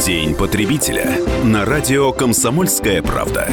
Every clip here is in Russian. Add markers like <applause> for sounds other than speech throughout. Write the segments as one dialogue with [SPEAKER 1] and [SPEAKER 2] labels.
[SPEAKER 1] День потребителя на радио «Комсомольская правда».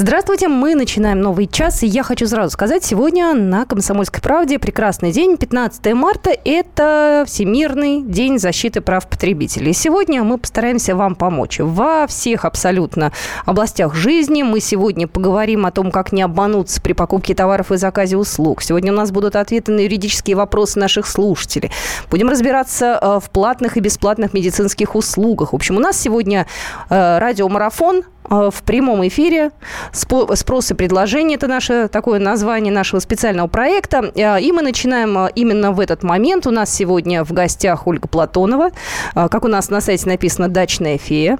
[SPEAKER 2] Здравствуйте, мы начинаем новый час, и я хочу сразу сказать, сегодня на «Комсомольской правде» прекрасный день, 15 марта, это Всемирный день защиты прав потребителей. Сегодня мы постараемся вам помочь во всех абсолютно областях жизни. Мы сегодня поговорим о том, как не обмануться при покупке товаров и заказе услуг. Сегодня у нас будут ответы на юридические вопросы наших слушателей. Будем разбираться э, в платных и бесплатных медицинских услугах. В общем, у нас сегодня э, радиомарафон в прямом эфире. Спрос и предложение – это наше такое название нашего специального проекта. Э, и мы начинаем э, именно в этот момент. У нас сегодня в гостях Ольга Платонова. Как у нас на сайте написано «Дачная фея».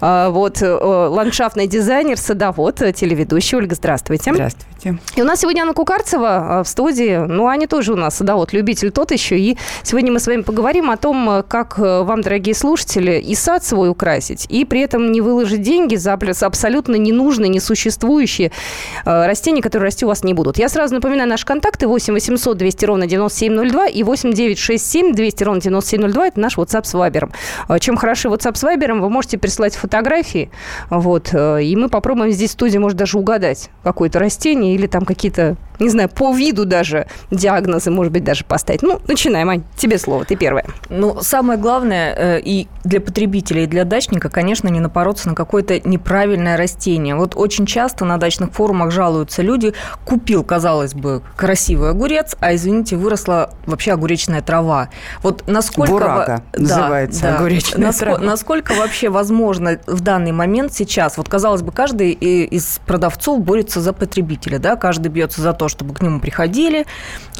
[SPEAKER 2] Вот ландшафтный дизайнер, садовод, телеведущий. Ольга, здравствуйте.
[SPEAKER 3] Здравствуйте.
[SPEAKER 2] И у нас сегодня Анна Кукарцева в студии. Ну, Аня тоже у нас садовод, любитель тот еще. И сегодня мы с вами поговорим о том, как вам, дорогие слушатели, и сад свой украсить, и при этом не выложить деньги за абсолютно ненужные, несуществующие э, растения, которые расти у вас не будут. Я сразу напоминаю наши контакты 8 800 200 ровно 9702 и 8 967 200 ровно 9702 это наш WhatsApp с Viber. Э, чем хороши WhatsApp с Viber, вы можете присылать фотографии, вот, э, и мы попробуем здесь в студии, может, даже угадать какое-то растение или там какие-то не знаю, по виду даже диагнозы, может быть, даже поставить. Ну, начинаем, Ань, тебе слово, ты первая.
[SPEAKER 3] Ну, самое главное и для потребителя, и для дачника, конечно, не напороться на какое-то неправильное растение. Вот очень часто на дачных форумах жалуются люди, купил, казалось бы, красивый огурец, а, извините, выросла вообще огуречная трава. Вот насколько...
[SPEAKER 4] Бурага да, называется да, огуречная
[SPEAKER 3] насколько,
[SPEAKER 4] трава.
[SPEAKER 3] Насколько вообще возможно в данный момент сейчас, вот, казалось бы, каждый из продавцов борется за потребителя, да, каждый бьется за то, чтобы к нему приходили,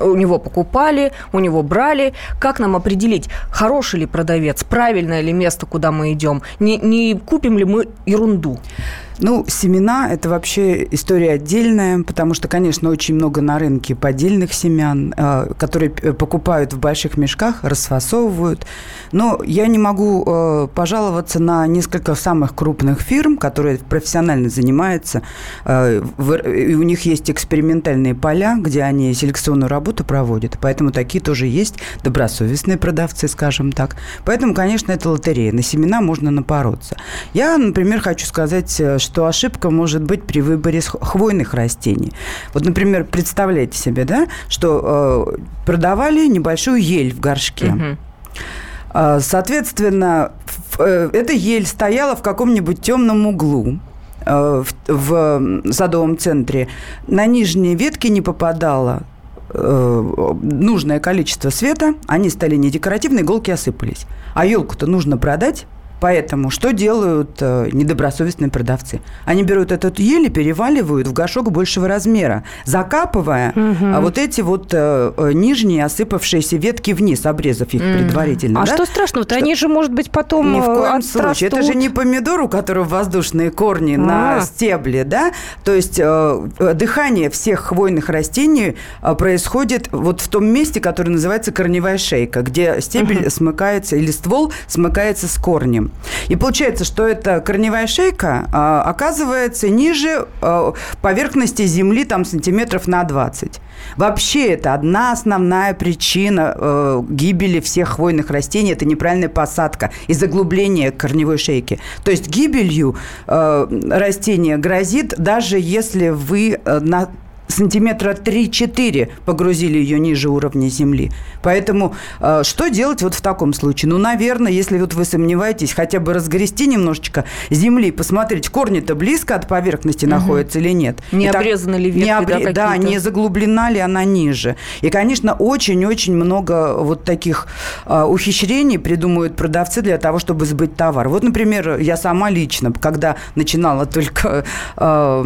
[SPEAKER 3] у него покупали, у него брали. Как нам определить, хороший ли продавец, правильное ли место, куда мы идем, не, не купим ли мы ерунду? 嗯。
[SPEAKER 4] Ну, семена – это вообще история отдельная, потому что, конечно, очень много на рынке поддельных семян, э, которые покупают в больших мешках, расфасовывают. Но я не могу э, пожаловаться на несколько самых крупных фирм, которые профессионально занимаются. Э, и у них есть экспериментальные поля, где они селекционную работу проводят. Поэтому такие тоже есть добросовестные продавцы, скажем так. Поэтому, конечно, это лотерея. На семена можно напороться. Я, например, хочу сказать, что ошибка может быть при выборе хвойных растений. Вот, например, представляете себе, да, что э, продавали небольшую ель в горшке. Угу. Соответственно, э, эта ель стояла в каком-нибудь темном углу э, в, в садовом центре. На нижние ветки не попадала э, нужное количество света, они стали не декоративные, иголки осыпались. А елку-то нужно продать, Поэтому что делают э, недобросовестные продавцы? Они берут этот ель и переваливают в горшок большего размера, закапывая угу. а вот эти вот э, э, нижние осыпавшиеся ветки вниз, обрезав их угу. предварительно.
[SPEAKER 2] А да? что страшного-то? Что... Они же, может быть, потом
[SPEAKER 4] Ни в коем отрастут. случае. Это же не помидор, у которого воздушные корни а. на стебле, да? То есть э, э, дыхание всех хвойных растений э, происходит вот в том месте, которое называется корневая шейка, где стебель угу. смыкается или ствол смыкается с корнем. И получается, что эта корневая шейка а, оказывается ниже а, поверхности земли там сантиметров на 20. Вообще это одна основная причина э, гибели всех хвойных растений. Это неправильная посадка и заглубление корневой шейки. То есть гибелью э, растения грозит, даже если вы э, на сантиметра 3-4 погрузили ее ниже уровня земли. Поэтому э, что делать вот в таком случае? Ну, наверное, если вот вы сомневаетесь, хотя бы разгрести немножечко земли, посмотреть, корни-то близко от поверхности угу. находятся или нет.
[SPEAKER 3] Не И обрезаны ли ветви,
[SPEAKER 4] не обре... да, да, не заглублена ли она ниже. И, конечно, очень-очень много вот таких э, ухищрений придумывают продавцы для того, чтобы сбыть товар. Вот, например, я сама лично, когда начинала только э,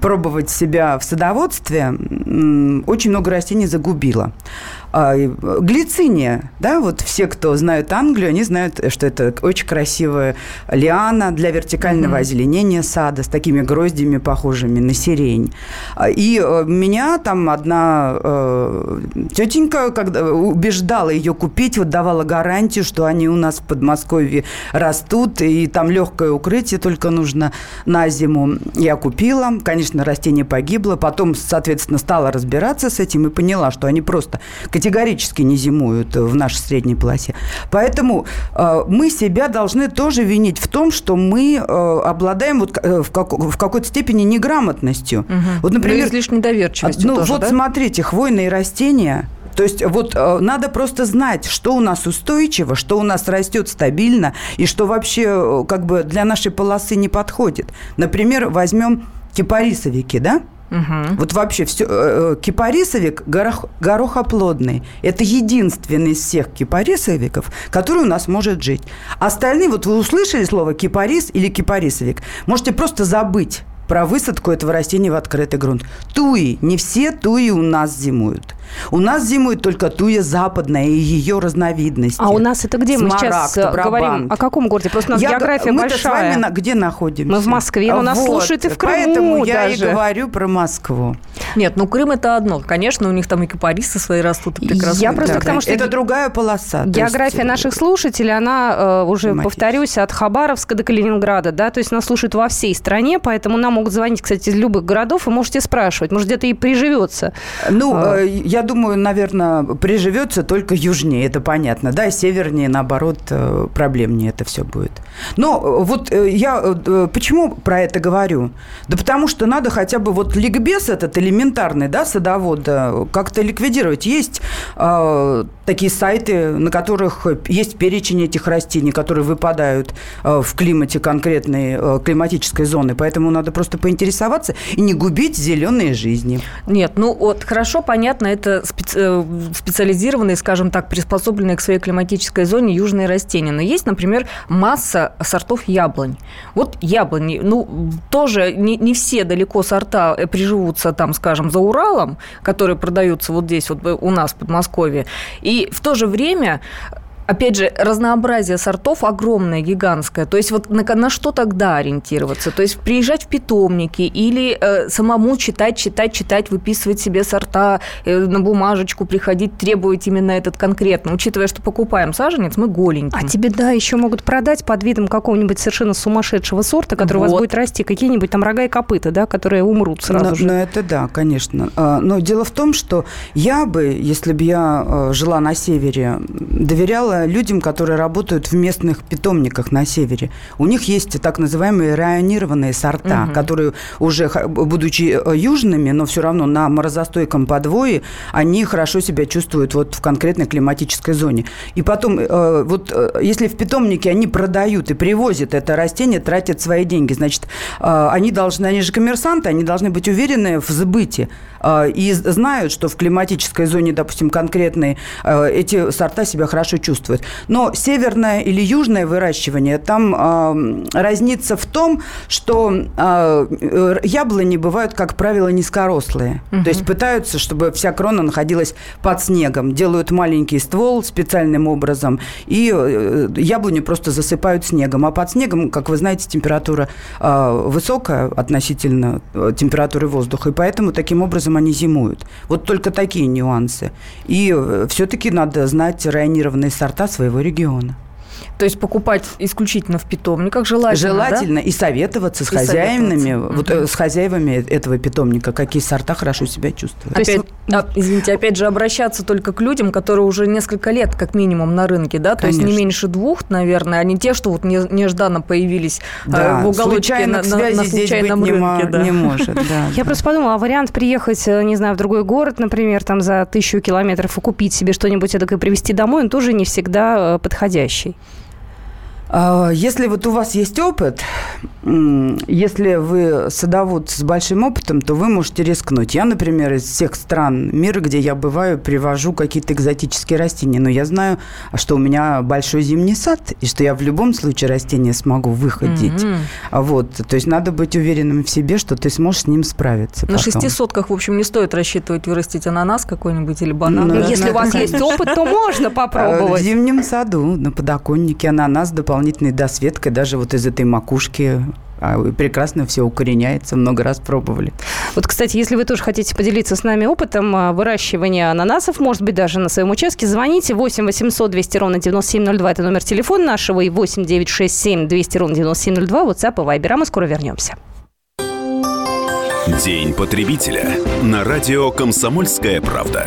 [SPEAKER 4] пробовать себя в садоводстве, производстве очень много растений загубила. А, глициния, да, вот все, кто знают Англию, они знают, что это очень красивая лиана для вертикального mm-hmm. озеленения сада с такими гроздями, похожими на сирень. А, и э, меня там одна э, тетенька, когда убеждала ее купить, вот давала гарантию, что они у нас в Подмосковье растут, и там легкое укрытие только нужно на зиму. Я купила, конечно, растение погибло, потом, соответственно, стала разбираться с этим и поняла, что они просто категорически не зимуют в нашей средней полосе. Поэтому э, мы себя должны тоже винить в том, что мы э, обладаем вот э, в, как, в какой-то степени неграмотностью.
[SPEAKER 3] Угу. Вот, например, ну, излишней недоверчивостью
[SPEAKER 4] Ну,
[SPEAKER 3] тоже,
[SPEAKER 4] вот
[SPEAKER 3] да?
[SPEAKER 4] смотрите, хвойные растения – то есть вот э, надо просто знать, что у нас устойчиво, что у нас растет стабильно и что вообще э, как бы для нашей полосы не подходит. Например, возьмем кипарисовики, да? Угу. Вот вообще все, э, кипарисовик горох, горохоплодный. Это единственный из всех кипарисовиков, который у нас может жить. Остальные, вот вы услышали слово кипарис или кипарисовик, можете просто забыть про высадку этого растения в открытый грунт. Туи. Не все туи у нас зимуют. У нас зимует только туя западная и ее разновидности.
[SPEAKER 2] А у нас это где? Смарагд, мы сейчас э, Брабант. говорим о каком городе? Просто у нас я, география
[SPEAKER 4] мы
[SPEAKER 2] большая.
[SPEAKER 4] Мы с вами на, где находимся?
[SPEAKER 2] Мы в Москве, но нас вот. слушают и в Крыму
[SPEAKER 4] Поэтому я
[SPEAKER 2] даже.
[SPEAKER 4] и говорю про Москву.
[SPEAKER 3] Нет, ну Крым это одно. Конечно, у них там и кипарисы свои растут и прекрасно.
[SPEAKER 2] Я просто да, к тому, что
[SPEAKER 4] это другая полоса.
[SPEAKER 2] География есть... наших слушателей, она э, уже, повторюсь, от Хабаровска до Калининграда, да, то есть нас слушают во всей стране, поэтому нам могут звонить, кстати, из любых городов, и можете спрашивать, может, где-то и приживется.
[SPEAKER 4] Ну, а... э, я думаю, наверное, приживется только южнее, это понятно, да, севернее, наоборот, э, проблемнее это все будет. Но э, вот я почему про это говорю? Да потому что надо хотя бы вот ликбез этот элементарный, да, садовода, как-то ликвидировать. Есть э, такие сайты, на которых есть перечень этих растений, которые выпадают э, в климате конкретной э, климатической зоны, поэтому надо просто поинтересоваться и не губить зеленые жизни.
[SPEAKER 3] Нет, ну вот хорошо, понятно, это специ специализированные, скажем так, приспособленные к своей климатической зоне южные растения. Но есть, например, масса сортов яблонь. Вот яблони, ну, тоже не, не все далеко сорта э, приживутся там, скажем, за Уралом, которые продаются вот здесь, вот у нас в Подмосковье. И в то же время опять же, разнообразие сортов огромное, гигантское. То есть вот на, на что тогда ориентироваться? То есть приезжать в питомники или э, самому читать, читать, читать, выписывать себе сорта э, на бумажечку, приходить, требовать именно этот конкретно, учитывая, что покупаем саженец, мы голеньким.
[SPEAKER 2] А тебе, да, еще могут продать под видом какого-нибудь совершенно сумасшедшего сорта, который вот. у вас будет расти, какие-нибудь там рога и копыта, да, которые умрут сразу
[SPEAKER 4] но,
[SPEAKER 2] же.
[SPEAKER 4] Ну, это да, конечно. А, но дело в том, что я бы, если бы я э, жила на севере, доверяла людям, которые работают в местных питомниках на севере. У них есть так называемые районированные сорта, угу. которые уже, будучи э, южными, но все равно на морозостойком подвое, они хорошо себя чувствуют вот в конкретной климатической зоне. И потом, э, вот э, если в питомнике они продают и привозят это растение, тратят свои деньги, значит, они должны, они же коммерсанты, они должны быть уверены в сбыте и знают, что в климатической зоне, допустим, конкретной эти сорта себя хорошо чувствуют чувствует. Но северное или южное выращивание, там э, разница в том, что э, яблони бывают, как правило, низкорослые. Угу. То есть пытаются, чтобы вся крона находилась под снегом. Делают маленький ствол специальным образом, и э, яблони просто засыпают снегом. А под снегом, как вы знаете, температура э, высокая относительно э, температуры воздуха, и поэтому таким образом они зимуют. Вот только такие нюансы. И э, все-таки надо знать районированные сорта паспорта своего региона.
[SPEAKER 3] То есть покупать исключительно в питомниках желательно,
[SPEAKER 4] Желательно
[SPEAKER 3] да?
[SPEAKER 4] и советоваться с и хозяевами, вот, угу. с хозяевами этого питомника, какие сорта хорошо себя чувствуют.
[SPEAKER 3] Опять, есть... а, извините, опять же, обращаться только к людям, которые уже несколько лет, как минимум, на рынке, да? То Конечно. есть не меньше двух, наверное, а не те, что вот нежданно появились а,
[SPEAKER 4] да.
[SPEAKER 3] в уголочке
[SPEAKER 4] на, на, на случайном
[SPEAKER 3] рынке. Не,
[SPEAKER 4] да. не может, да. <laughs>
[SPEAKER 2] Я просто подумала, а вариант приехать, э, не знаю, в другой город, например, там за тысячу километров и купить себе что-нибудь и привезти домой, он тоже не всегда э, подходящий.
[SPEAKER 4] А, если вот у вас есть опыт, если вы садовод с большим опытом, то вы можете рискнуть. Я, например, из всех стран мира, где я бываю, привожу какие-то экзотические растения. Но я знаю, что у меня большой зимний сад, и что я в любом случае растения смогу выходить. Mm-hmm. Вот. То есть надо быть уверенным в себе, что ты сможешь с ним справиться.
[SPEAKER 3] На потом. шести сотках, в общем, не стоит рассчитывать вырастить ананас какой-нибудь или банан.
[SPEAKER 2] Ну? Если у вас есть опыт, то можно попробовать.
[SPEAKER 4] В зимнем саду на подоконнике ананас дополнительно дополнительной досветкой даже вот из этой макушки а, прекрасно все укореняется, много раз пробовали.
[SPEAKER 2] Вот, кстати, если вы тоже хотите поделиться с нами опытом а, выращивания ананасов, может быть, даже на своем участке, звоните 8 800 200 ровно 9702, это номер телефона нашего, и 8 967 200 ровно 9702, WhatsApp и Viber. А мы скоро вернемся.
[SPEAKER 1] День потребителя на радио «Комсомольская правда».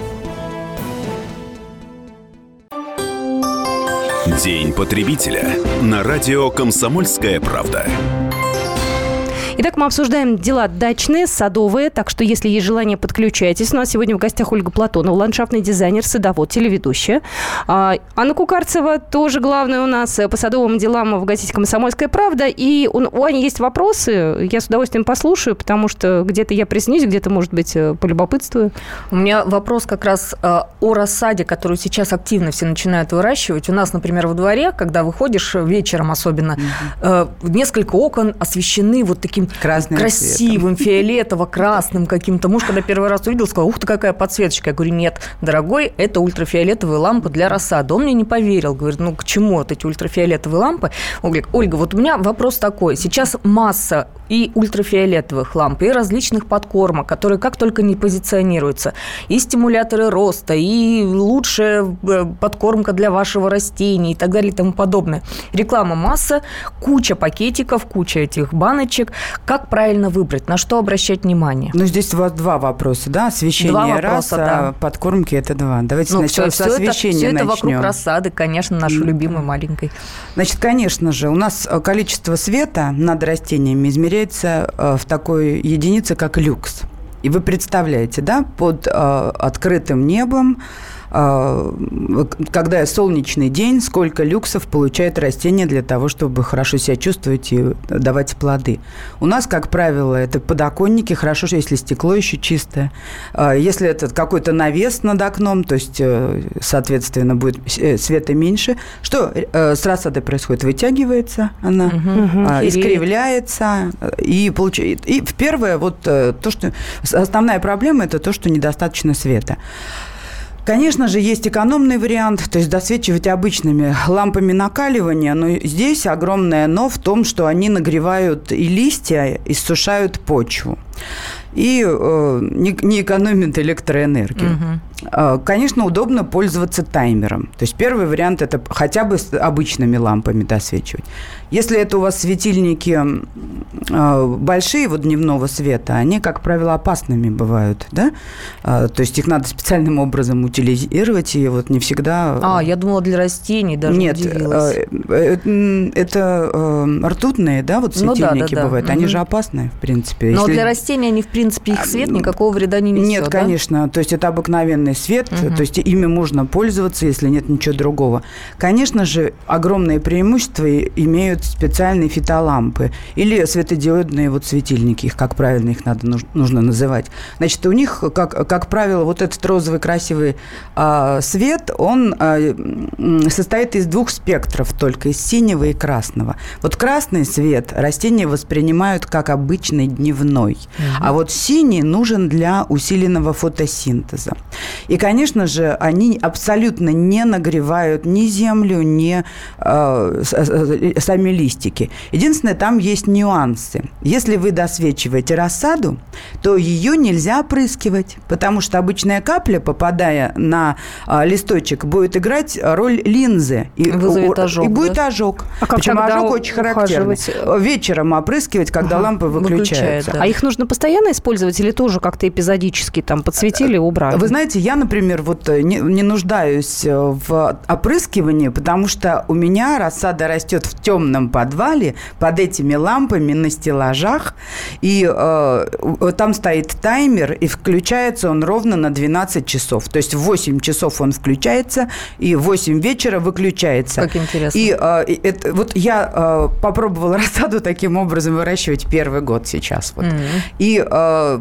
[SPEAKER 1] День потребителя. На радио «Комсомольская правда».
[SPEAKER 2] Итак, мы обсуждаем дела дачные, садовые, так что если есть желание, подключайтесь. У нас сегодня в гостях Ольга Платонова, ландшафтный дизайнер, садовод, телеведущая. А, Анна Кукарцева тоже главная у нас по садовым делам в газете «Комсомольская правда». И у, у Ани есть вопросы, я с удовольствием послушаю, потому что где-то я приснюсь, где-то, может быть, э, полюбопытствую.
[SPEAKER 3] У меня вопрос как раз э, о рассаде, которую сейчас активно все начинают выращивать. У нас, например, во дворе, когда выходишь вечером особенно, э, несколько окон освещены вот таким
[SPEAKER 4] Красным
[SPEAKER 3] красивым, фиолетово-красным каким-то. Муж, когда первый раз увидел, сказал, ух ты, какая подсветочка. Я говорю, нет, дорогой, это ультрафиолетовые лампы для рассады. Он мне не поверил. Говорит, ну к чему вот эти ультрафиолетовые лампы? Он говорит, Ольга, вот у меня вопрос такой. Сейчас масса и ультрафиолетовых ламп, и различных подкормок, которые как только не позиционируются. И стимуляторы роста, и лучшая э, подкормка для вашего растения и так далее и тому подобное. Реклама масса, куча пакетиков, куча этих баночек. Как правильно выбрать? На что обращать внимание?
[SPEAKER 4] Ну, здесь вас два вопроса, да? Освещение
[SPEAKER 3] Два
[SPEAKER 4] раз,
[SPEAKER 3] вопроса, да.
[SPEAKER 4] а подкормки это два. Давайте
[SPEAKER 3] Ну,
[SPEAKER 4] сначала
[SPEAKER 3] все,
[SPEAKER 4] с освещения
[SPEAKER 3] это, все это
[SPEAKER 4] начнем.
[SPEAKER 3] вокруг рассады, конечно, нашей любимой маленькой.
[SPEAKER 4] Значит, конечно же, у нас э, количество света над растениями измеряется э, в такой единице, как люкс. И вы представляете, да, под э, открытым небом, когда солнечный день, сколько люксов получает растение для того, чтобы хорошо себя чувствовать и давать плоды. У нас, как правило, это подоконники, хорошо, если стекло еще чистое. Э, Если это какой-то навес над окном, то есть, э, соответственно, будет э, света меньше. Что э, с рассадой происходит? Вытягивается она,
[SPEAKER 3] Хереет.
[SPEAKER 4] искривляется э, и получает. И первое вот э, то, что основная проблема это то, что недостаточно света. Конечно же, есть экономный вариант, то есть досвечивать обычными лампами накаливания, но здесь огромное но в том, что они нагревают и листья, и сушают почву. И э, не, не экономят электроэнергию. Э, Конечно, удобно пользоваться таймером. То есть первый вариант это хотя бы с обычными лампами досвечивать. Если это у вас светильники э, большие, вот дневного света, они, как правило, опасными бывают, да? Э, То есть их надо специальным образом утилизировать, и вот не всегда...
[SPEAKER 3] А, я думала, для растений даже
[SPEAKER 4] Нет,
[SPEAKER 3] удивилась.
[SPEAKER 4] э, э, м, это э, ртутные, да, вот
[SPEAKER 3] Ну да,
[SPEAKER 4] светильники
[SPEAKER 3] да, да.
[SPEAKER 4] бывают. Они
[SPEAKER 3] Мгм.
[SPEAKER 4] же опасны, в принципе.
[SPEAKER 3] Но
[SPEAKER 4] Если-
[SPEAKER 3] для растений они, в принципе, их свет никакого вреда не несет,
[SPEAKER 4] Нет,
[SPEAKER 3] да?
[SPEAKER 4] конечно. То есть это обыкновенный свет,
[SPEAKER 3] Мгм.
[SPEAKER 4] то есть ими можно пользоваться, если нет ничего другого. Конечно же, огромные преимущества имеют специальные фитолампы или светодиодные вот светильники, их как правильно их надо нуж- нужно называть. Значит, у них, как, как правило, вот этот розовый красивый а, свет, он а, состоит из двух спектров только, из синего и красного. Вот красный свет растения воспринимают как обычный дневной, а вот синий нужен для усиленного фотосинтеза. И, конечно же, они абсолютно не нагревают ни землю, ни э, с- э, сами листики. Единственное, там есть нюансы. Если вы досвечиваете рассаду, то ее нельзя опрыскивать, потому что обычная капля, попадая на а, листочек, будет играть роль линзы. И,
[SPEAKER 3] Вызовет ожог,
[SPEAKER 4] И будет
[SPEAKER 3] да?
[SPEAKER 4] ожог.
[SPEAKER 2] А как
[SPEAKER 4] Причем ожог очень характерный. Вечером опрыскивать, когда
[SPEAKER 3] Ага,
[SPEAKER 4] лампы выключаются.
[SPEAKER 3] выключает, да.
[SPEAKER 2] А их нужно постоянно использовать или тоже как-то эпизодически там подсветили, убрали?
[SPEAKER 4] Вы знаете, я, например, вот э, не, не нуждаюсь э, в опрыскивании, потому что у меня рассада растет в темном подвале под этими лампами на стеллажах, и э, там стоит таймер, и включается он ровно на 12 часов. То есть в 8 часов он включается, и в 8 вечера выключается.
[SPEAKER 3] Как интересно.
[SPEAKER 4] И э, это, вот я э, попробовала <laughs> рассаду таким образом выращивать первый год сейчас. Вот.
[SPEAKER 3] Мгм.
[SPEAKER 4] И э,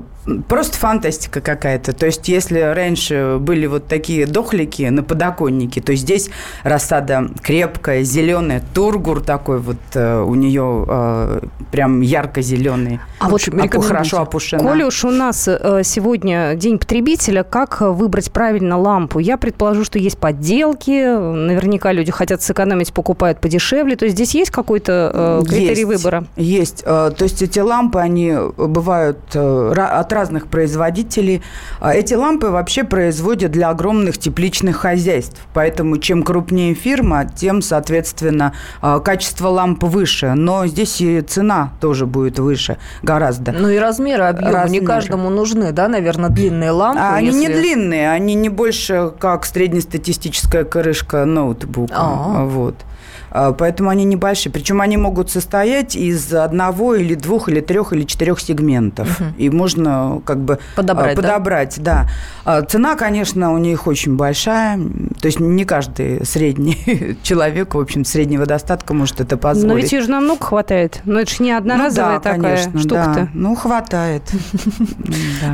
[SPEAKER 4] Просто фантастика какая-то. То есть, если раньше были вот такие дохлики на подоконнике, то здесь рассада крепкая, зеленая, тургур такой вот э, у нее э, прям ярко-зеленый.
[SPEAKER 2] А вот Опу, хорошо опушена. Коля уж у нас э, сегодня день потребителя, как выбрать правильно лампу? Я предположу, что есть подделки, наверняка люди хотят сэкономить, покупают подешевле. То есть здесь есть какой-то э, критерий
[SPEAKER 4] есть,
[SPEAKER 2] выбора?
[SPEAKER 4] Есть. Э, то есть эти лампы, они бывают э, от разных производителей. А эти лампы вообще производят для огромных тепличных хозяйств. Поэтому чем крупнее фирма, тем, соответственно, а, качество ламп выше. Но здесь и цена тоже будет выше гораздо.
[SPEAKER 3] Ну и размеры объема размеры. не каждому нужны, да, наверное, длинные лампы?
[SPEAKER 4] А если... Они не длинные, они не больше как среднестатистическая крышка ноутбука. А-а-а. Вот. А, поэтому они небольшие. Причем они могут состоять из одного или двух или трех или четырех сегментов. Угу. И можно как бы
[SPEAKER 3] подобрать,
[SPEAKER 4] подобрать да? да. Цена, конечно, у них очень большая. То есть не каждый средний <laughs> человек, в общем, среднего достатка может это позволить. Но
[SPEAKER 2] ведь ее же намного хватает. Но это же не одноразовая ну, да, такая конечно, штука-то. Да.
[SPEAKER 4] Ну, хватает. <laughs>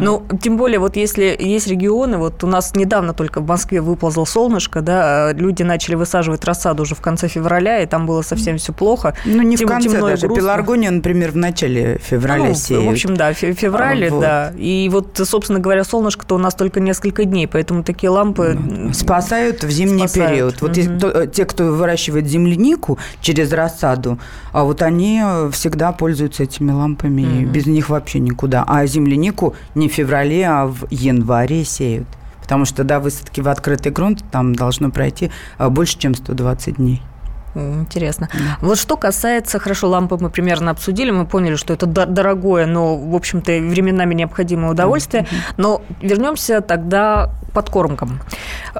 [SPEAKER 3] Ну, тем более, вот если есть регионы, вот у нас недавно только в Москве выползло солнышко, да, люди начали высаживать рассаду уже в конце февраля, февраля, и там было совсем все плохо.
[SPEAKER 4] Ну, не Тем, в конце даже. Пеларгония, например, в начале февраля ну, сеют.
[SPEAKER 3] В общем, да, в феврале, а, вот. да. И вот, собственно говоря, солнышко-то у нас только несколько дней, поэтому такие лампы...
[SPEAKER 4] Ну, спасают в зимний спасают. период. Вот угу. те, кто выращивает землянику через рассаду, а вот они всегда пользуются этими лампами, угу. без них вообще никуда. А землянику не в феврале, а в январе сеют. Потому что до высадки в открытый грунт там должно пройти а, больше, чем 120 дней.
[SPEAKER 3] Интересно. Да. Вот что касается, хорошо, лампы мы примерно обсудили, мы поняли, что это дорогое, но, в общем-то, временами необходимое удовольствие. Mm-hmm. Но вернемся тогда к подкормкам.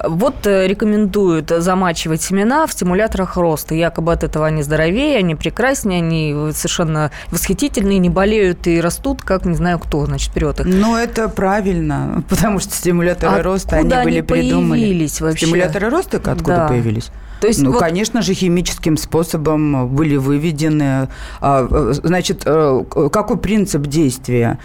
[SPEAKER 3] Вот э, рекомендуют замачивать семена в стимуляторах роста. Якобы от этого они здоровее, они прекраснее, они совершенно восхитительные, не болеют и растут, как не знаю кто, значит, вперед их.
[SPEAKER 4] Но это правильно, потому что стимуляторы Откуда роста, они были они придуманы.
[SPEAKER 3] появились вообще?
[SPEAKER 4] Стимуляторы роста откуда да. появились? То есть ну, вот... конечно же, химическим способом были выведены. А, значит, э, какой принцип действия?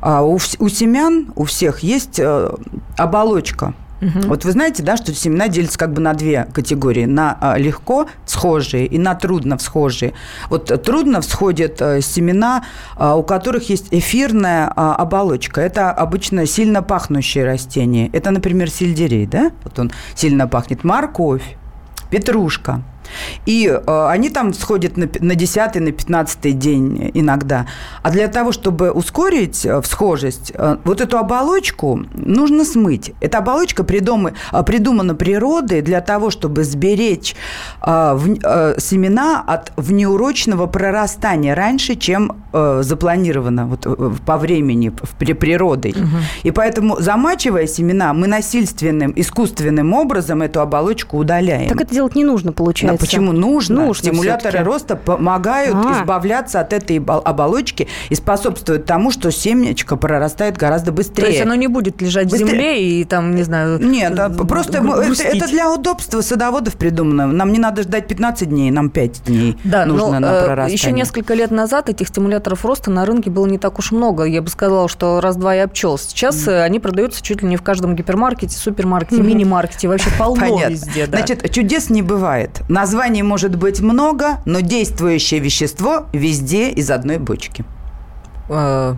[SPEAKER 4] А, у, у семян, у всех есть э, оболочка. Угу. Вот вы знаете, да, что семена делятся как бы на две категории. На легко схожие и на трудно всхожие. Вот трудно всходят семена, у которых есть эфирная оболочка. Это обычно сильно пахнущие растения. Это, например, сельдерей, да? Вот он сильно пахнет. Морковь петрушка. И э, они там сходят на, на 10 на 15 день иногда. А для того, чтобы ускорить э, всхожесть, э, вот эту оболочку нужно смыть. Эта оболочка придумы, э, придумана природой для того, чтобы сберечь э, в, э, семена от внеурочного прорастания раньше, чем э, запланировано вот, э, по времени, в, при, природой. Угу. И поэтому, замачивая семена, мы насильственным, искусственным образом эту оболочку удаляем.
[SPEAKER 2] Так это делать не нужно, получается.
[SPEAKER 4] А почему нужно? нужно Стимуляторы роста помогают а. избавляться от этой оболочки и способствуют тому, что семечко прорастает гораздо быстрее. То
[SPEAKER 3] есть оно не будет лежать быстрее. в земле и там, не знаю...
[SPEAKER 4] Нет, да, просто это, это для удобства садоводов придумано. Нам не надо ждать 15 дней, нам 5 дней да, нужно но, на э, прорастание.
[SPEAKER 3] Еще несколько лет назад этих стимуляторов роста на рынке было не так уж много. Я бы сказала, что раз-два и обчел. Сейчас mm. они продаются чуть ли не в каждом гипермаркете, супермаркете, мини-маркете. Вообще полно Понятно. везде. Да.
[SPEAKER 4] Значит, чудес не бывает. На Названий может быть много, но действующее вещество везде из одной бочки.
[SPEAKER 3] А,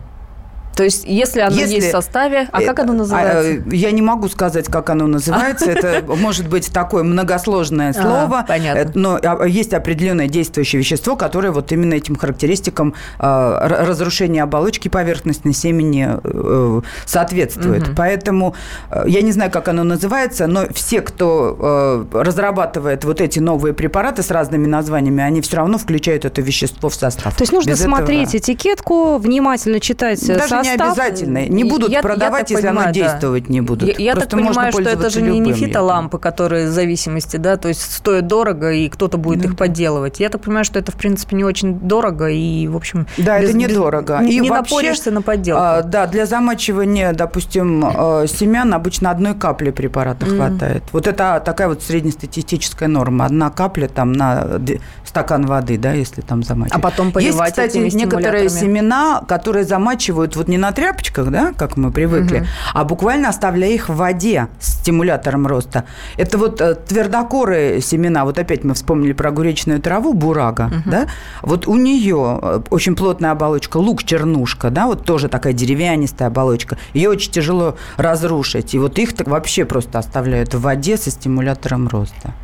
[SPEAKER 3] то есть, если оно если, есть в составе, а как оно называется?
[SPEAKER 4] А, я не могу сказать, как оно называется. <laughs> Это может быть такое многосложное слово.
[SPEAKER 3] Понятно.
[SPEAKER 4] Но а, есть определенное действующее вещество, которое вот именно этим характеристикам разрушения оболочки поверхностной семени э, соответствует. Поэтому э, я не знаю, как оно называется, но все, кто э, разрабатывает вот эти новые препараты с разными названиями, они все равно включают это вещество в состав.
[SPEAKER 2] То есть нужно Без смотреть этого... этикетку, внимательно читать Даже состав,
[SPEAKER 4] не обязательно. Не будут я, продавать, я если понимаю, оно действовать да. не будут.
[SPEAKER 3] Я, я так понимаю, что это же не, не фитолампы, которые в зависимости, да, то есть стоят дорого, и кто-то будет да. их подделывать. Я так понимаю, что это, в принципе, не очень дорого, и, в общем...
[SPEAKER 4] Да, без, это недорого.
[SPEAKER 3] Без, и не вообще, напоришься на подделку. А,
[SPEAKER 4] да, для замачивания, допустим, а, семян обычно одной капли препарата mm. хватает. Вот это такая вот среднестатистическая норма. Одна капля там на стакан воды, да, если там замачивать.
[SPEAKER 3] А потом поливать
[SPEAKER 4] Есть, кстати, некоторые семена, которые замачивают вот не не на тряпочках, да, как мы привыкли, угу. а буквально оставляя их в воде с стимулятором роста. Это вот э, твердокорые семена, вот опять мы вспомнили про огуречную траву, бурага, угу. да, вот у нее э, очень плотная оболочка, лук-чернушка, да, вот тоже такая деревянистая оболочка. Ее очень тяжело разрушить. И вот их так вообще просто оставляют в воде со стимулятором роста.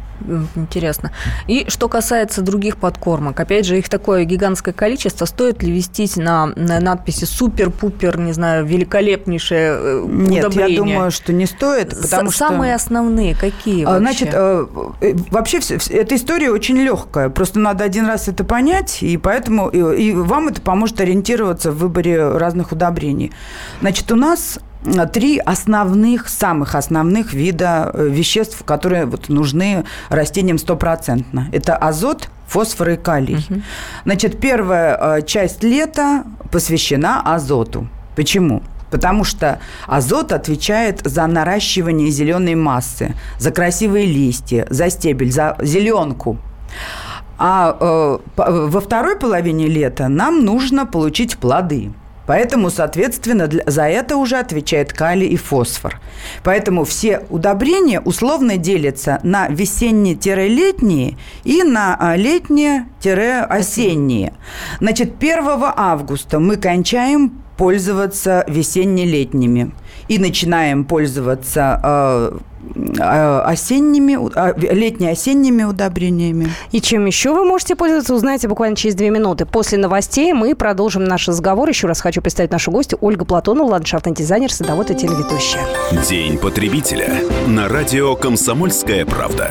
[SPEAKER 3] Интересно. И что касается других подкормок, опять же, их такое гигантское количество. Стоит ли вестись на, на надписи супер-пупер, не знаю, великолепнейшее э,
[SPEAKER 4] Нет,
[SPEAKER 3] удобрение?
[SPEAKER 4] я думаю, что не стоит, потому
[SPEAKER 3] С- что... Самые основные какие
[SPEAKER 4] а,
[SPEAKER 3] вообще?
[SPEAKER 4] Значит, э, э, вообще эта история очень легкая. Просто надо один раз это понять, и поэтому и, и вам это поможет ориентироваться в выборе разных удобрений. Значит, у нас три основных, самых основных вида э, веществ, которые вот нужны растениям стопроцентно. Это азот, фосфор и калий. Угу. Значит, первая э, часть лета посвящена азоту. Почему? Потому что азот отвечает за наращивание зеленой массы, за красивые листья, за стебель, за зеленку. А э, во второй половине лета нам нужно получить плоды. Поэтому, соответственно, для, за это уже отвечает калий и фосфор. Поэтому все удобрения условно делятся на весенние-летние и на а, летние-осенние. Значит, 1 августа мы кончаем пользоваться весенне-летними и начинаем пользоваться э, э, осенними, э, летне-осенними удобрениями.
[SPEAKER 2] И чем еще вы можете пользоваться, узнаете буквально через две минуты. После новостей мы продолжим наш разговор. Еще раз хочу представить нашу гостью Ольга Платонова, ландшафтный дизайнер, садовод и телеведущая.
[SPEAKER 1] День потребителя на радио «Комсомольская правда».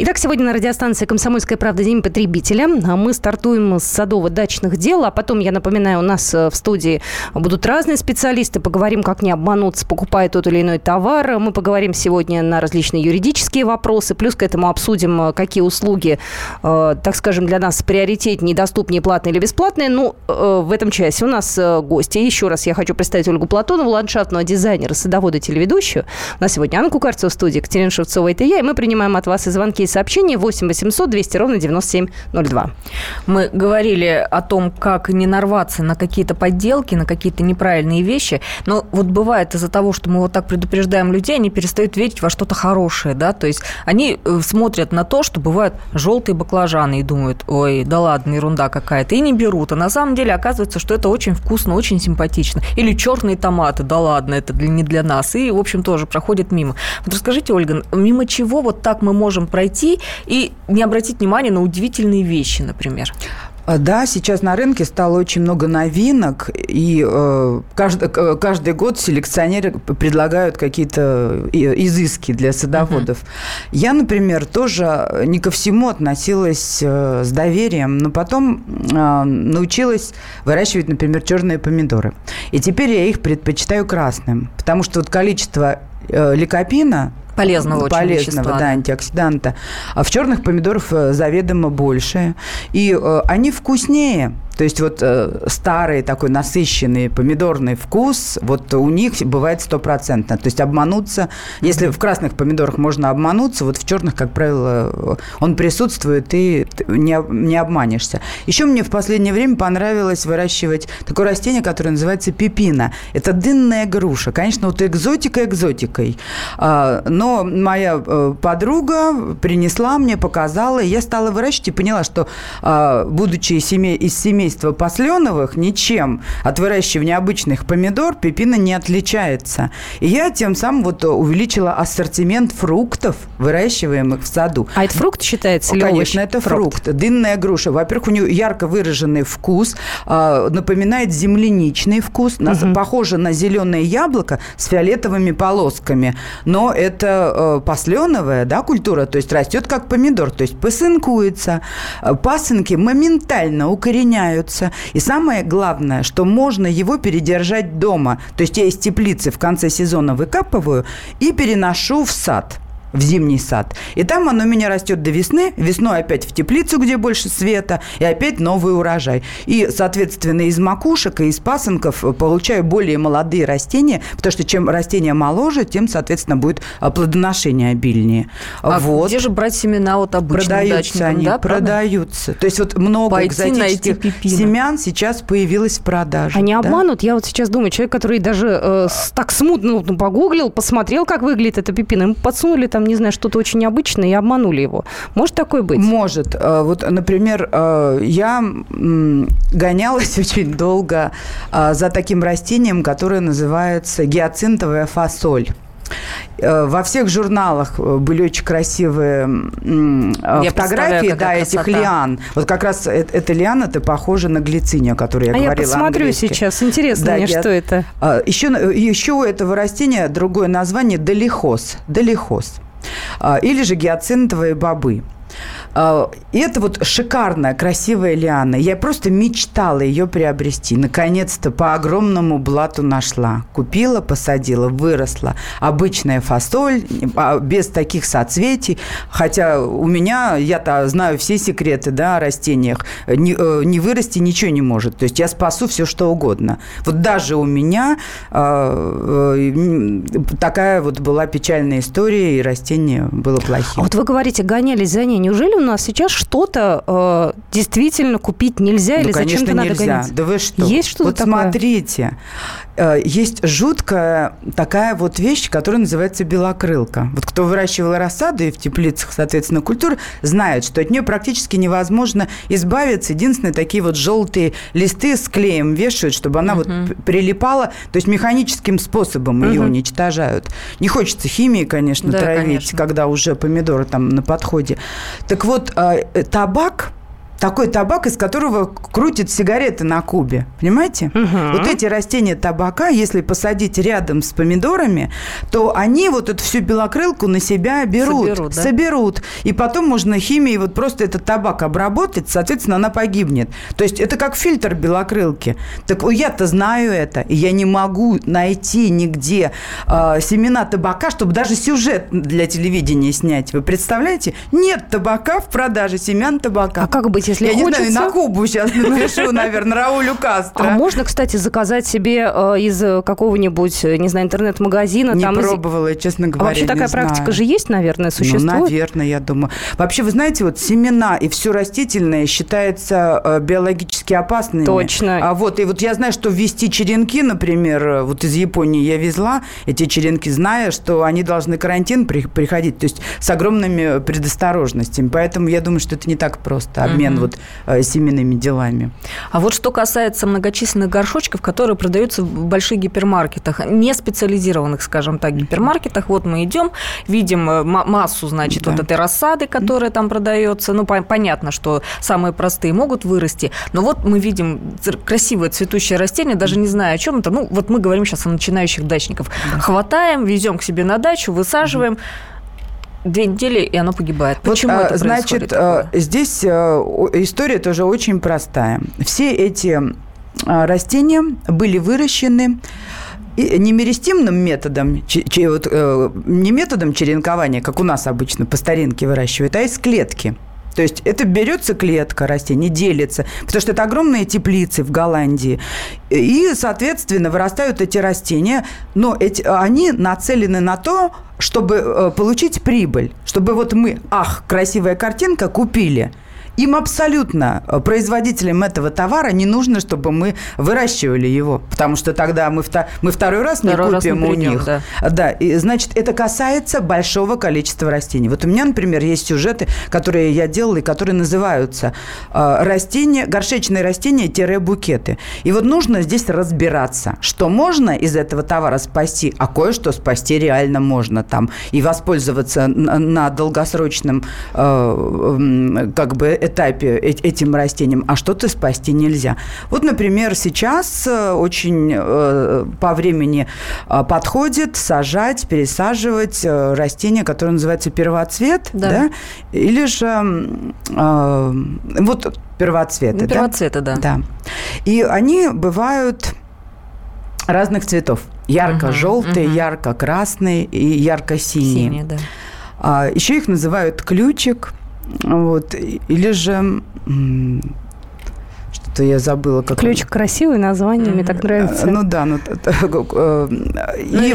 [SPEAKER 2] Итак, сегодня на радиостанции «Комсомольская правда. День потребителя». А мы стартуем с садово-дачных дел, а потом, я напоминаю, у нас э, в студии будут разные специалисты. Поговорим, как не обмануться, покупая тот или иной товар. Мы поговорим сегодня на различные юридические вопросы. Плюс к этому обсудим, э, какие услуги, э, так скажем, для нас приоритетнее, доступнее, платные или бесплатные. Ну, в этом часе у нас гости. Еще раз я хочу представить Ольгу Платонову, ландшафтного дизайнера, садовода, телеведущую. У нас сегодня Анна Кукарцева в студии, Катерина Шевцова, это я. И мы принимаем от вас и звонки, сообщения 8 800 200 ровно 9702.
[SPEAKER 3] Мы говорили о том, как не нарваться на какие-то подделки, на какие-то неправильные вещи. Но вот бывает из-за того, что мы вот так предупреждаем людей, они перестают верить во что-то хорошее, да, то есть они э, смотрят на то, что бывают желтые баклажаны и думают, ой, да ладно, ерунда какая-то, и не берут. А на самом деле оказывается, что это очень вкусно, очень симпатично. Или черные томаты, да ладно, это не для нас. И, в общем, тоже проходит мимо. Вот расскажите, Ольга, мимо чего вот так мы можем пройти и не обратить внимания на удивительные вещи, например?
[SPEAKER 4] Да, сейчас на рынке стало очень много новинок, и э, каждый, каждый год селекционеры предлагают какие-то изыски для садоводов. Uh-huh. Я, например, тоже не ко всему относилась э, с доверием, но потом э, научилась выращивать, например, черные помидоры. И теперь я их предпочитаю красным, потому что вот количество э, ликопина
[SPEAKER 3] полезного очень
[SPEAKER 4] полезного,
[SPEAKER 3] вещества.
[SPEAKER 4] да, антиоксиданта. А в черных помидорах э, заведомо больше. И э, они вкуснее. То есть вот э, старый такой насыщенный помидорный вкус, вот у них бывает стопроцентно. То есть обмануться, если в красных помидорах можно обмануться, вот в черных, как правило, он присутствует, и не, не обманешься. Еще мне в последнее время понравилось выращивать такое растение, которое называется пепина. Это дынная груша. Конечно, вот экзотика экзотикой. А, но моя э, подруга принесла мне, показала, и я стала выращивать и поняла, что, а, будучи из семей семейства посленовых ничем от выращивания обычных помидор пепина не отличается. И я тем самым вот увеличила ассортимент фруктов, выращиваемых в саду.
[SPEAKER 2] А это фрукт считается или
[SPEAKER 4] Конечно, это фрукт. фрукт. Дынная груша. Во-первых, у нее ярко выраженный вкус, э, напоминает земляничный вкус, угу. похоже на зеленое яблоко с фиолетовыми полосками. Но это э, посленовая да, культура, то есть растет как помидор, то есть посынкуется. Пасынки моментально укореняют меняются. И самое главное, что можно его передержать дома. То есть я из теплицы в конце сезона выкапываю и переношу в сад в зимний сад. И там оно у меня растет до весны. Весной опять в теплицу, где больше света, и опять новый урожай. И, соответственно, из макушек и из пасынков получаю более молодые растения, потому что чем растение моложе, тем, соответственно, будет а, плодоношение обильнее.
[SPEAKER 3] А вот. где же брать семена от обычных
[SPEAKER 4] Продаются они, да, продаются. То есть вот много Пойти экзотических семян сейчас появилось в продаже.
[SPEAKER 2] Они да? обманут? Я вот сейчас думаю, человек, который даже э, так смутно ну, погуглил, посмотрел, как выглядит эта пепина, ему подсунули там там, не знаю, что-то очень необычное и обманули его. Может такое быть?
[SPEAKER 4] Может. Э, вот, например, э, я гонялась <laughs> очень долго э, за таким растением, которое называется гиацинтовая фасоль. Во всех журналах были очень красивые я фотографии да, этих лиан. Вот как раз эта лиана, это похожа на глицинию, о которой я а говорила.
[SPEAKER 2] Я посмотрю
[SPEAKER 4] английски.
[SPEAKER 2] сейчас. Интересно да, мне, я, что это.
[SPEAKER 4] Еще, еще у этого растения другое название – долихоз. Долихоз. А, или же гиацинтовые бобы. А, и это вот шикарная, красивая лиана. Я просто мечтала ее приобрести. Наконец-то по огромному блату нашла. Купила, посадила, выросла. Обычная фасоль, а, без таких соцветий. Хотя у меня, я-то знаю все секреты да, о растениях. Не, э, не вырасти ничего не может. То есть я спасу все, что угодно. Вот даже у меня э, такая вот была печальная история, и растение было плохим. А
[SPEAKER 2] вот вы говорите, гонялись за ней. Неужели у нас сейчас что-то э, действительно купить нельзя ну, или зачем-то надо гонять?
[SPEAKER 4] Да вы что?
[SPEAKER 2] Есть что-то
[SPEAKER 4] Вот
[SPEAKER 2] такое?
[SPEAKER 4] смотрите, э, есть жуткая такая вот вещь, которая называется белокрылка. Вот кто выращивал рассаду и в теплицах, соответственно, культур, знает, что от нее практически невозможно избавиться. Единственное, такие вот желтые листы с клеем вешают, чтобы она uh-huh. вот прилипала. То есть механическим способом uh-huh. ее уничтожают. Не хочется химии, конечно, да, травить, конечно. когда уже помидоры там на подходе. Так вот, а, табак такой табак, из которого крутят сигареты на кубе. Понимаете? Угу. Вот эти растения табака, если посадить рядом с помидорами, то они вот эту всю белокрылку на себя берут. Соберут. Да? соберут. И потом можно химией вот просто этот табак обработать, соответственно, она погибнет. То есть это как фильтр белокрылки. Так я-то знаю это, и я не могу найти нигде э, семена табака, чтобы даже сюжет для телевидения снять. Вы представляете? Нет табака в продаже, семян табака.
[SPEAKER 2] А как быть, если
[SPEAKER 4] Я
[SPEAKER 2] хочется.
[SPEAKER 4] не знаю, на Кубу сейчас напишу, <laughs> наверное, Раулю Кастро.
[SPEAKER 2] А можно, кстати, заказать себе э, из какого-нибудь, э, не знаю, интернет-магазина?
[SPEAKER 4] Не пробовала, честно говоря,
[SPEAKER 2] Вообще такая практика же есть, наверное, ну, существует?
[SPEAKER 4] Ну, наверное, я думаю. Вообще, вы знаете, вот семена и все растительное считается э, биологически опасными.
[SPEAKER 2] Точно.
[SPEAKER 4] А вот, и вот я знаю, что ввести черенки, например, вот из Японии я везла эти черенки, зная, что они должны карантин приходить, то есть с огромными предосторожностями. Поэтому я думаю, что это не так просто, обмен вот э, семейными делами.
[SPEAKER 3] А вот что касается многочисленных горшочков, которые продаются в больших гипермаркетах, не специализированных, скажем так, гипермаркетах, вот мы идем, видим э, массу, значит, да. вот этой рассады, которая там продается. Ну, понятно, что самые простые могут вырасти, но вот мы видим красивое цветущее растение, даже не знаю, о чем это. Ну, вот мы говорим сейчас о начинающих дачников. Да. Хватаем, везем к себе на дачу, высаживаем. Угу две недели, и оно погибает. Почему вот, это
[SPEAKER 4] Значит,
[SPEAKER 3] такое?
[SPEAKER 4] здесь э, история тоже очень простая. Все эти растения были выращены мерестимным методом, э, не методом черенкования, как у нас обычно по старинке выращивают, а из клетки. То есть это берется клетка растений, делится, потому что это огромные теплицы в Голландии. И, соответственно, вырастают эти растения, но эти, они нацелены на то, чтобы э, получить прибыль, чтобы вот мы, ах, красивая картинка, купили – им абсолютно, э, производителям этого товара, не нужно, чтобы мы выращивали его, потому что тогда мы, вто, мы второй раз второй не купим раз не придем, у них. Да. да, и, значит, это касается большого количества растений. Вот у меня, например, есть сюжеты, которые я делала, и которые называются э, растения, горшечные растения-букеты. И вот нужно здесь разбираться, что можно из этого товара спасти, а кое-что спасти реально можно там и воспользоваться на, долгосрочном э, как бы этапе этим растением, а что-то спасти нельзя. Вот, например, сейчас очень по времени подходит сажать, пересаживать растение, которое называется первоцвет, да, да? или же вот первоцветы.
[SPEAKER 3] Ну, первоцветы,
[SPEAKER 4] да? да. Да. И они бывают разных цветов. Ярко-желтые, угу, угу. ярко-красные и ярко-синие. Синие, да. А, еще их называют ключик. Вот, или же что я забыла.
[SPEAKER 2] Как Ключик он... красивый название, мне так нравится.
[SPEAKER 4] Ну да, ну, э, и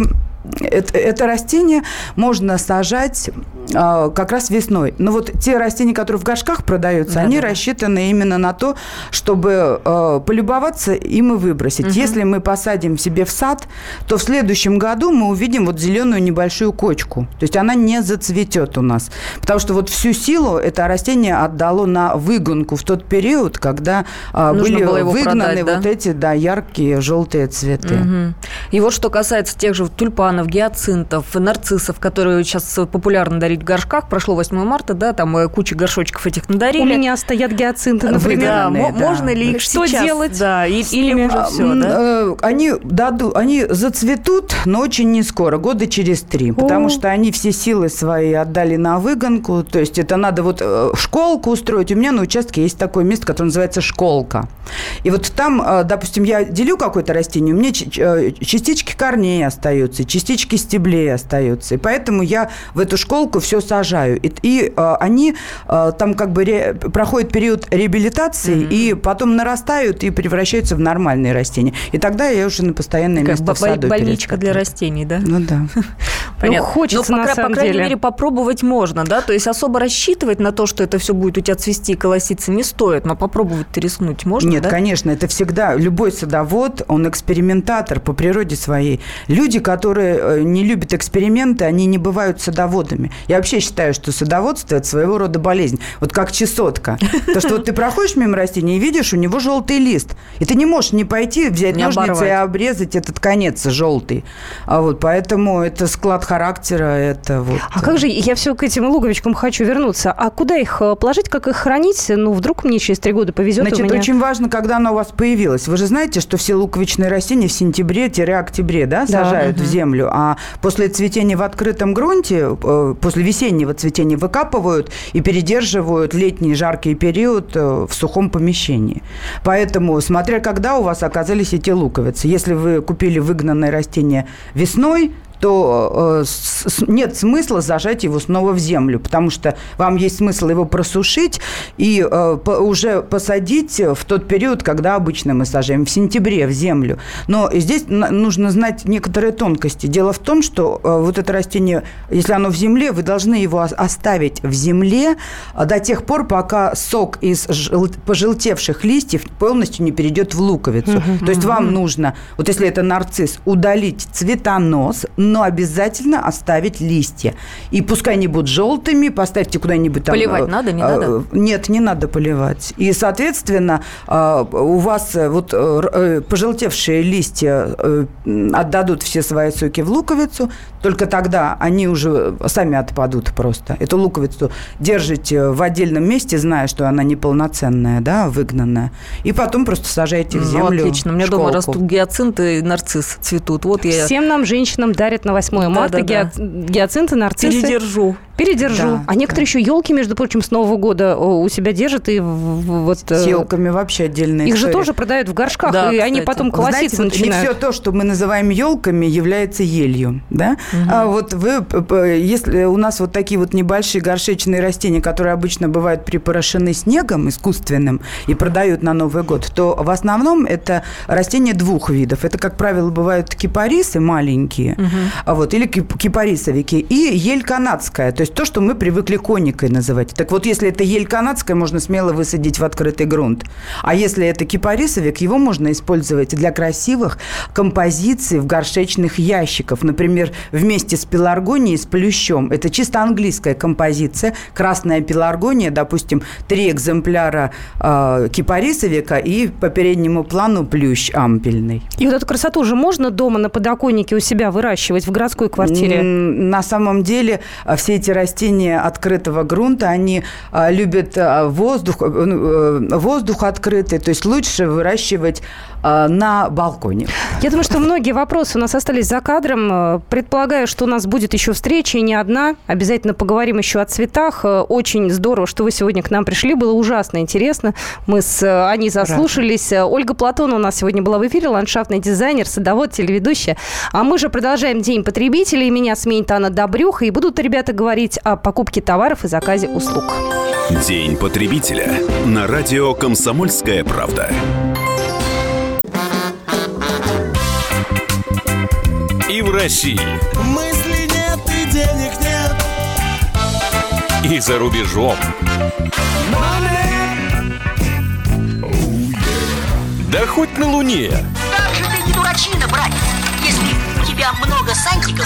[SPEAKER 4] это, это растение можно сажать э, как раз весной. Но вот те растения, которые в горшках продаются, да, они да. рассчитаны именно на то, чтобы э, полюбоваться им и выбросить. Угу. Если мы посадим себе в сад, то в следующем году мы увидим вот зеленую небольшую кочку. То есть она не зацветет у нас. Потому что вот всю силу это растение отдало на выгонку в тот период, когда э, были выгнаны продать, да? вот эти да, яркие желтые цветы. Угу.
[SPEAKER 3] И вот что касается тех же тюльпанов, тюльпанов, гиацинтов, нарциссов, которые сейчас популярно дарить в горшках. Прошло 8 марта, да, там э, куча горшочков этих надарили. У
[SPEAKER 2] меня стоят гиацинты, например.
[SPEAKER 3] Да, да. Можно ли их Что сейчас? делать?
[SPEAKER 2] Да, и, или уже все, да?
[SPEAKER 4] Э, они, дадут, они зацветут, но очень не скоро, года через три, потому что они все силы свои отдали на выгонку, то есть это надо вот э, школку устроить. У меня на участке есть такое место, которое называется школка. И вот там, допустим, я делю какое-то растение, у меня частички корней остаются, частички стеблей остаются. И поэтому я в эту школку все сажаю. И, и э, они э, там как бы ре, проходят период реабилитации mm-hmm. и потом нарастают и превращаются в нормальные растения. И тогда я уже на постоянное Такая место в саду
[SPEAKER 3] Больничка для растений, да?
[SPEAKER 4] Ну да. <laughs>
[SPEAKER 3] Понятно. Ну, хочется, Но, по, на самом по крайней деле. мере, попробовать можно, да? То есть особо рассчитывать на то, что это все будет у тебя цвести и колоситься не стоит, но попробовать-то рискнуть можно,
[SPEAKER 4] Нет,
[SPEAKER 3] да?
[SPEAKER 4] конечно, это всегда... Любой садовод, он экспериментатор по природе своей. Люди, которые Э, не любят эксперименты, они не бывают садоводами. Я вообще считаю, что садоводство – это своего рода болезнь. Вот как чесотка. То, что вот ты проходишь мимо растения и видишь, у него желтый лист. И ты не можешь не пойти, взять не ножницы оборвать. и обрезать этот конец желтый. А вот поэтому это склад характера, это вот...
[SPEAKER 2] А как же, я все к этим луговичкам хочу вернуться. А куда их э, положить, как их хранить? Ну, вдруг мне через три года повезет
[SPEAKER 4] Значит,
[SPEAKER 2] меня...
[SPEAKER 4] очень важно, когда оно у вас появилось. Вы же знаете, что все луковичные растения в сентябре-октябре да, сажают да, в землю а после цветения в открытом грунте, э, после весеннего цветения выкапывают и передерживают летний жаркий период э, в сухом помещении. Поэтому, смотря когда у вас оказались эти луковицы, если вы купили выгнанное растение весной, то э, нет смысла зажать его снова в землю, потому что вам есть смысл его просушить и э, уже посадить в тот период, когда обычно мы сажаем, в сентябре в землю. Но здесь нужно знать некоторые тонкости. Дело в том, что э, вот это растение, если оно в земле, вы должны его оставить в земле до тех пор, пока сок из пожелтевших листьев полностью не перейдет в луковицу. Угу, То есть вам нужно, вот если это нарцисс, удалить цветонос, но обязательно оставить листья. И пускай они будут желтыми, поставьте куда-нибудь там...
[SPEAKER 3] Поливать надо, не надо? Э,
[SPEAKER 4] нет, не надо поливать. И, соответственно, э, у вас э, вот пожелтевшие листья отдадут все свои соки в луковицу, только тогда они уже сами отпадут просто. Эту луковицу держите в отдельном месте, зная, что она неполноценная, да, выгнанная. И потом просто сажаете в землю.
[SPEAKER 3] Ну, отлично. У меня школку. дома растут гиацинты и нарцисс цветут. Вот
[SPEAKER 2] я... Всем нам, женщинам, дарят на 8 марта да, да, гиацинты, нарциссы.
[SPEAKER 3] Передержу.
[SPEAKER 2] Передержу. Да, а некоторые да. еще елки, между прочим, с Нового года у себя держат. И вот,
[SPEAKER 4] э, с елками вообще отдельная
[SPEAKER 2] Их история. же тоже продают в горшках, да, и кстати. они потом колоситься Знаете, начинают.
[SPEAKER 4] Не все то, что мы называем елками, является елью. Да? Угу. А вот вы, если у нас вот такие вот небольшие горшечные растения, которые обычно бывают припорошены снегом искусственным и продают на Новый год, то в основном это растения двух видов. Это, как правило, бывают кипарисы маленькие, угу. вот, или кипарисовики, и ель канадская, то есть то, что мы привыкли коникой называть. Так вот, если это ель канадская, можно смело высадить в открытый грунт. А если это кипарисовик, его можно использовать для красивых композиций в горшечных ящиков. Например, вместе с пеларгонией, с плющом. Это чисто английская композиция. Красная пеларгония, допустим, три экземпляра э, кипарисовика и по переднему плану плющ ампельный.
[SPEAKER 2] И вот эту красоту же можно дома на подоконнике у себя выращивать в городской квартире?
[SPEAKER 4] На самом деле все эти растения открытого грунта, они а, любят а, воздух, э, ну, воздух открытый, то есть лучше выращивать на балконе.
[SPEAKER 2] Я думаю, что многие вопросы у нас остались за кадром. Предполагаю, что у нас будет еще встреча, и не одна. Обязательно поговорим еще о цветах. Очень здорово, что вы сегодня к нам пришли. Было ужасно интересно. Мы с Аней заслушались. Рада. Ольга Платон у нас сегодня была в эфире, ландшафтный дизайнер, садовод, телеведущая. А мы же продолжаем День потребителей. Меня сменит Анна Добрюха. И будут ребята говорить о покупке товаров и заказе услуг.
[SPEAKER 5] День потребителя. На радио «Комсомольская правда». И в России.
[SPEAKER 6] Мысли нет и денег нет.
[SPEAKER 5] И за рубежом. Да хоть на Луне.
[SPEAKER 7] Как же ты не дурачина, братец, если у тебя много сантиков,